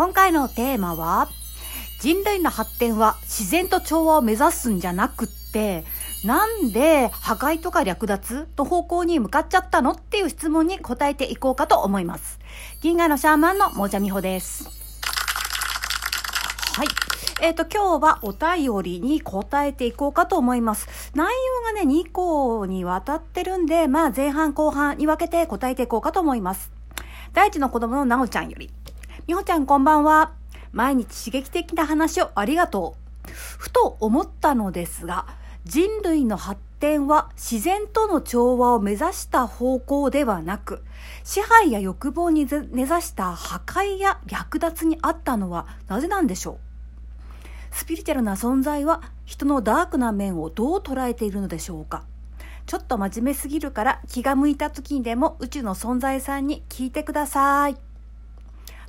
今回のテーマは、人類の発展は自然と調和を目指すんじゃなくって、なんで破壊とか略奪の方向に向かっちゃったのっていう質問に答えていこうかと思います。銀河のシャーマンのもじゃみほです。はい。えっ、ー、と、今日はお便りに答えていこうかと思います。内容がね、2個にわたってるんで、まあ前半後半に分けて答えていこうかと思います。第一の子供のなおちゃんより。みほちゃんこんばんは。毎日刺激的な話をありがとう。ふと思ったのですが、人類の発展は自然との調和を目指した方向ではなく、支配や欲望に根ざした破壊や略奪にあったのはなぜなんでしょう？スピリチュアルな存在は人のダークな面をどう捉えているのでしょうか？ちょっと真面目すぎるから気が向いた時にでも宇宙の存在さんに聞いてください。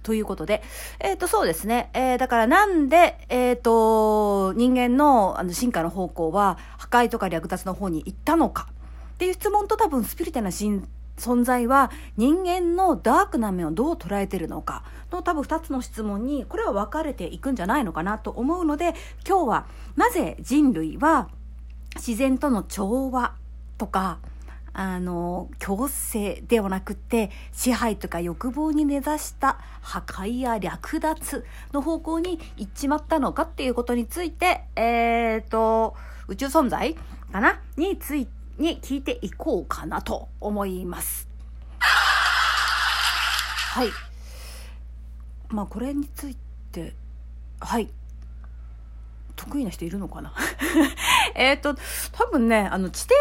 ということで、えっ、ー、と、そうですね。えー、だからなんで、えっ、ー、と、人間のあの進化の方向は破壊とか略奪の方に行ったのか。っていう質問と多分スピリティな存在は人間のダークな面をどう捉えてるのか。の多分2つの質問にこれは分かれていくんじゃないのかなと思うので今日はなぜ人類は自然との調和とかあの、強制ではなくて、支配とか欲望に根ざした破壊や略奪の方向に行っちまったのかっていうことについて、えっ、ー、と、宇宙存在かな？につい、に聞いていこうかなと思います。はい。まあこれについて、はい。得意な人いるのかな？えっと、多分ね、あの、地底、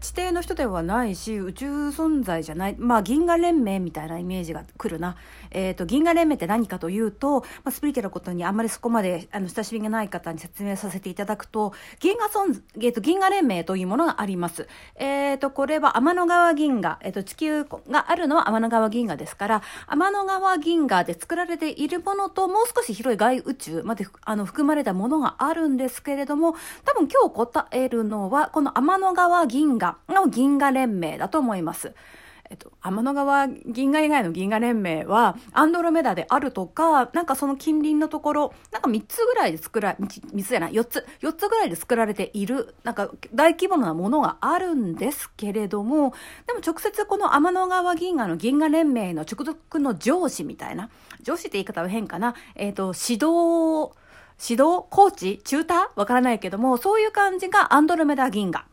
地底の人ではないし、宇宙存在じゃない、まあ、銀河連盟みたいなイメージが来るな。えっ、ー、と、銀河連盟って何かというと、まあ、スピリチュアルことにあんまりそこまで、あの、親しみがない方に説明させていただくと、銀河存、えっ、ー、と、銀河連盟というものがあります。えっ、ー、と、これは天の川銀河、えっ、と、地球があるのは天の川銀河ですから、天の川銀河で作られているものと、もう少し広い外宇宙まで、あの、含まれたものがあるんですけれども、多分今日答えるのは、この天の川銀河の銀河連盟だと思います。えっと、天の川銀河以外の銀河連盟は、アンドロメダであるとか、なんかその近隣のところ、なんか3つぐらいで作ら、3つじゃない、4つ、4つぐらいで作られている、なんか大規模なものがあるんですけれども、でも直接この天の川銀河の銀河連盟の直属の上司みたいな、上司って言い方は変かな、えっ、と、指導、指導コーチチューター？わからないけども、そういう感じがアンドロメダ銀河。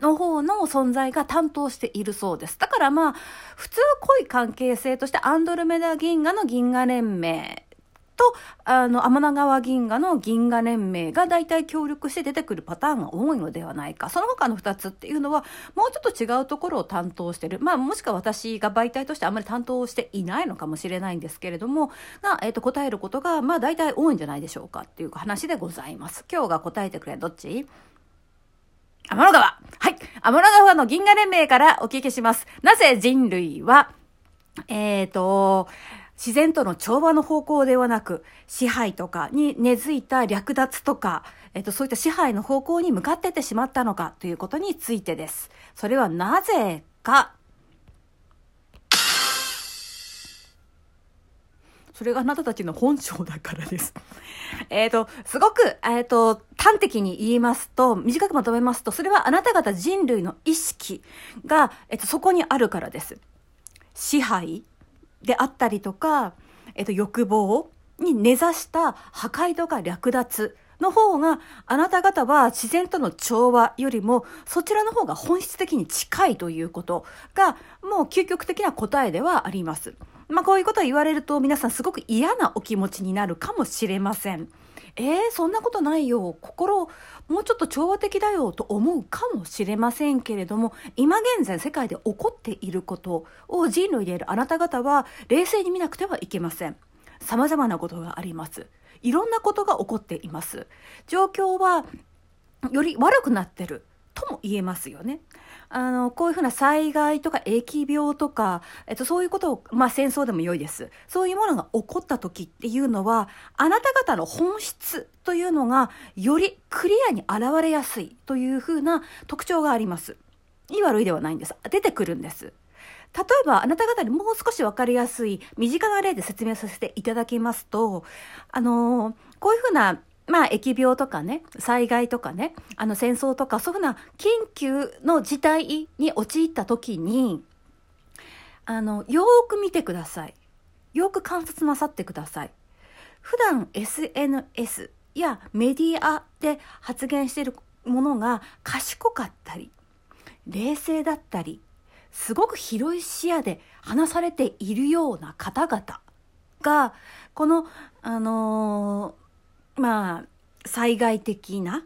の方の存在が担当しているそうです。だからまあ、普通濃い関係性としてアンドロメダ銀河の銀河連盟と、あの、天の川銀河の銀河連盟が大体協力して出てくるパターンが多いのではないか。その他の2つっていうのは、もうちょっと違うところを担当してる。まあ、もしくは私が媒体としてあんまり担当していないのかもしれないんですけれども、が、えっ、ー、と、答えることが、まあ、大体多いんじゃないでしょうかっていう話でございます。今日が答えてくれ、どっち？天の川はい。天の川の銀河連盟からお聞きします。なぜ人類は、えっ、ー、と、自然との調和の方向ではなく、支配とかに根付いた略奪とか、えっと、そういった支配の方向に向かってってしまったのかということについてです。それはなぜか、それがあなたたちの本性だからです。えっと、すごく、えっ、ー、と、端的に言いますと、短くまとめますと、それはあなた方人類の意識が、えっ、と、そこにあるからです。支配であったりとか、えっと、欲望に根ざした破壊とか略奪の方が、あなた方は自然との調和よりも、そちらの方が本質的に近いということが、もう究極的な答えではあります。まあ、こういうことを言われると皆さんすごく嫌なお気持ちになるかもしれません。えー、そんなことないよ。心、もうちょっと調和的だよと思うかもしれませんけれども、今現在世界で起こっていることを人類であるあなた方は冷静に見なくてはいけません。様々なことがあります。いろんなことが起こっています。状況はより悪くなってるとも言えますよね。あの、こういうふうな災害とか疫病とか、えっと、そういうことを、まあ戦争でも良いです。そういうものが起こった時っていうのは、あなた方の本質というのが、よりクリアに現れやすいというふうな特徴があります。いい悪いではないんです。出てくるんです。例えばあなた方にもう少しわかりやすい身近な例で説明させていただきますと、あのー、こういうふうなまあ、疫病とかね、災害とかね、あの戦争とか、そういうふうな緊急の事態に陥った時に、あの、よーく見てください。よく観察なさってください。普段 SNS やメディアで発言しているものが賢かったり、冷静だったり、すごく広い視野で話されているような方々が、この、あのー、まあ、災害的な、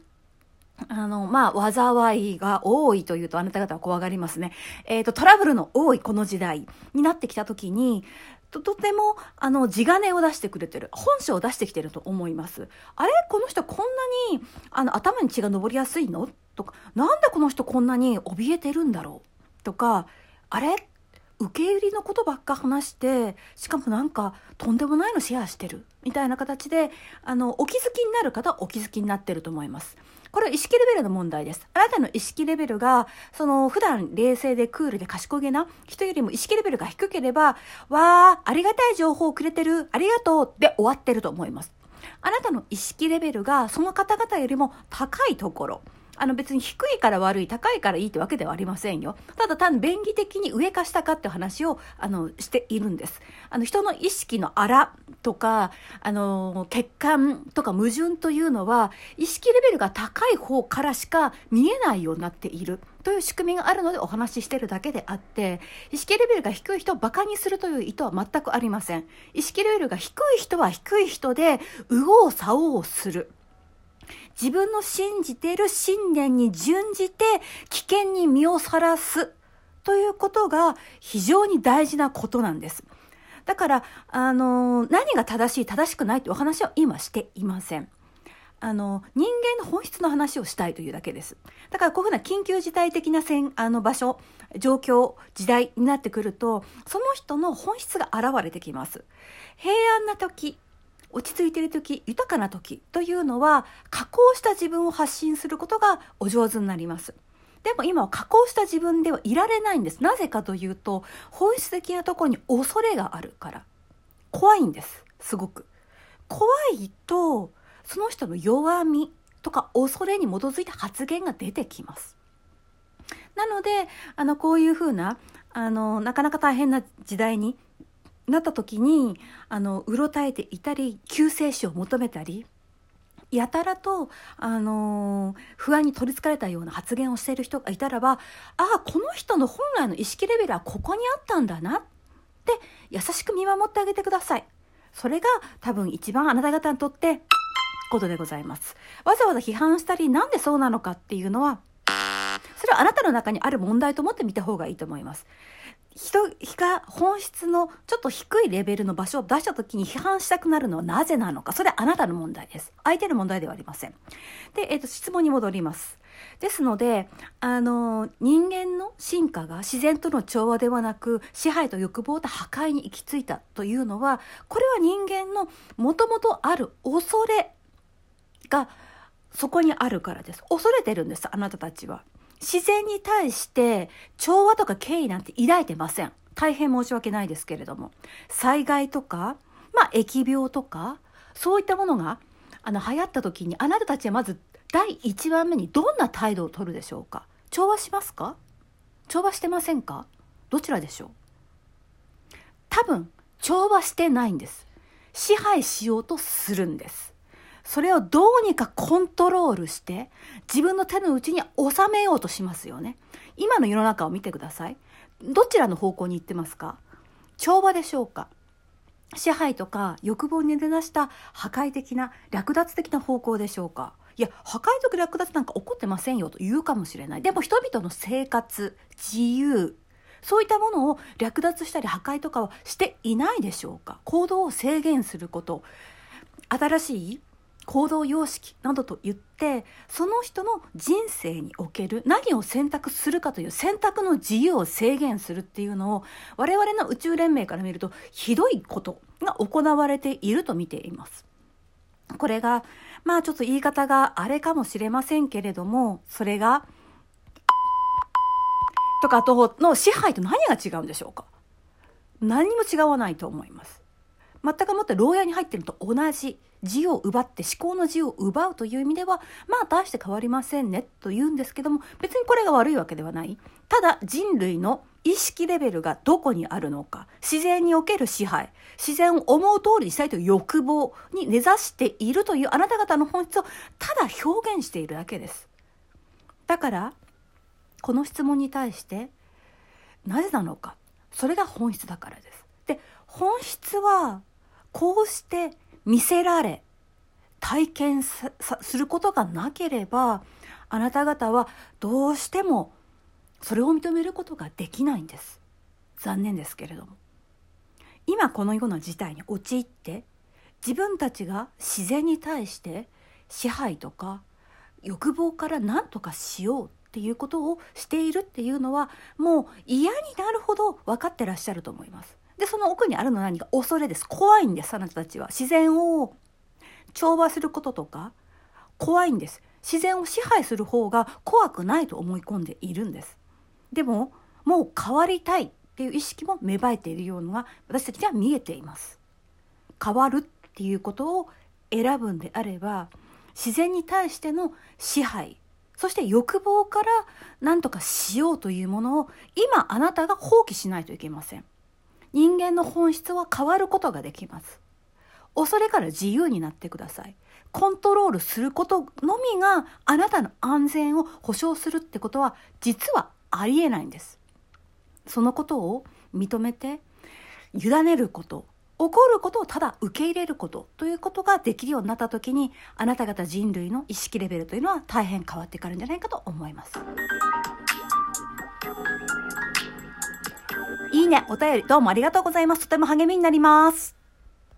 あの、まあ、災いが多いというとあなた方は怖がりますね。えっ、ー、と、トラブルの多いこの時代になってきたときに、ととてもあの地金を出してくれてる本性を出してきてると思います。あれ？この人こんなにあの頭に血が上りやすいの？とかなんでこの人こんなに怯えてるんだろう？とかあれ？受け売りのことばっか話してしかもなんかとんでもないのシェアしてるみたいな形であのお気づきになる方はお気づきになってると思います。これは意識レベルの問題です。あなたの意識レベルが、その普段冷静でクールで賢げな人よりも意識レベルが低ければ、わー、ありがたい情報をくれてる、ありがとうで終わってると思います。あなたの意識レベルがその方々よりも高いところ、あの別に低いから悪い、高いからいいってわけではありませんよ。ただ単に便宜的に上か下かって話を、あの、しているんです。あの、人の意識のあらとか、あの、欠陥とか矛盾というのは、意識レベルが高い方からしか見えないようになっている。という仕組みがあるのでお話ししてるだけであって、意識レベルが低い人を馬鹿にするという意図は全くありません。意識レベルが低い人は低い人で、右往左往する。自分の信じてる信念に準じて危険に身をさらすということが非常に大事なことなんです。だから、あの、何が正しい、正しくないというお話は今していません。あの、人間の本質の話をしたいというだけです。だからこういうふうな緊急事態的なせんあの場所、状況、時代になってくると、その人の本質が現れてきます。平安な時、落ち着いている時豊かな時というのは加工した自分を発信することがお上手になります。でも今は加工した自分ではいられないんです。なぜかというと本質的なところに恐れがあるから。怖いんですすごく。怖いとその人の弱みとか恐れに基づいた発言が出てきます。なのであのこういうふうなあのなかなか大変な時代になった時にあのうろたえていたり救世主を求めたりやたらと、あのー、不安に取りつかれたような発言をしている人がいたらばああこの人の本来の意識レベルはここにあったんだなって優しく見守ってあげてください。それが多分一番あなた方にとってことでございます。わざわざ批判したりなんでそうなのかっていうのはそれはあなたの中にある問題と思って見た方がいいと思います。人が本質のちょっと低いレベルの場所を出した時に批判したくなるのはなぜなのか。それはあなたの問題です。相手の問題ではありません。で、えっ、ー、と、質問に戻ります。ですので、あの、人間の進化が自然との調和ではなく、支配と欲望と破壊に行き着いたというのは、これは人間のもともとある恐れがそこにあるからです。恐れてるんです、あなたたちは。自然に対して調和とか敬意なんて抱いてません。大変申し訳ないですけれども。災害とか、まあ、疫病とか、そういったものが、あの、流行った時に、あなたたちはまず第1番目にどんな態度をとるでしょうか調和しますか？調和してませんか？どちらでしょう？多分、調和してないんです。支配しようとするんです。それをどうにかコントロールして自分の手の内に収めようとしますよね。今の世の中を見てください。どちらの方向に行ってますか？調和でしょうか？支配とか欲望に出だした破壊的な略奪的な方向でしょうか？いや破壊と略奪なんか起こってませんよと言うかもしれない。でも人々の生活自由そういったものを略奪したり破壊とかはしていないでしょうか？行動を制限すること。新しい行動様式などと言ってその人の人生における何を選択するかという選択の自由を制限するっていうのを我々の宇宙連盟から見るとひどいことが行われていると見ています。これがまあちょっと言い方があれかもしれませんけれどもそれがとかとの支配と何が違うんでしょうか何も違わないと思います。全くもって牢屋に入ってるのと同じ自由を奪って思考の自由を奪うという意味ではまあ大して変わりませんねと言うんですけども別にこれが悪いわけではない。ただ人類の意識レベルがどこにあるのか自然における支配自然を思う通りにしたいという欲望に根ざしているというあなた方の本質をただ表現しているだけです。だからこの質問に対してなぜなのか。それが本質だからです。で本質はこうして見せられ体験することがなければあなた方はどうしてもそれを認めることができないんです残念ですけれども今このような事態に陥って自分たちが自然に対して支配とか欲望から何とかしようっていうことをしているっていうのはもう嫌になるほど分かってらっしゃると思います。でその奥にあるのは何か恐れです。怖いんですあなたたちは。自然を調和することとか怖いんです。自然を支配する方が怖くないと思い込んでいるんです。でももう変わりたいっていう意識も芽生えているようなのが私たちには見えています。変わるっていうことを選ぶんであれば自然に対しての支配そして欲望から何とかしようというものを今あなたが放棄しないといけません。人間の本質は変わることができます。恐れから自由になってください。コントロールすることのみがあなたの安全を保障するってことは実はありえないんです。そのことを認めて委ねること起こることをただ受け入れることということができるようになった時にあなた方人類の意識レベルというのは大変変わってくるんじゃないかと思います。いね、お便りどうもありがとうございます。とても励みになります。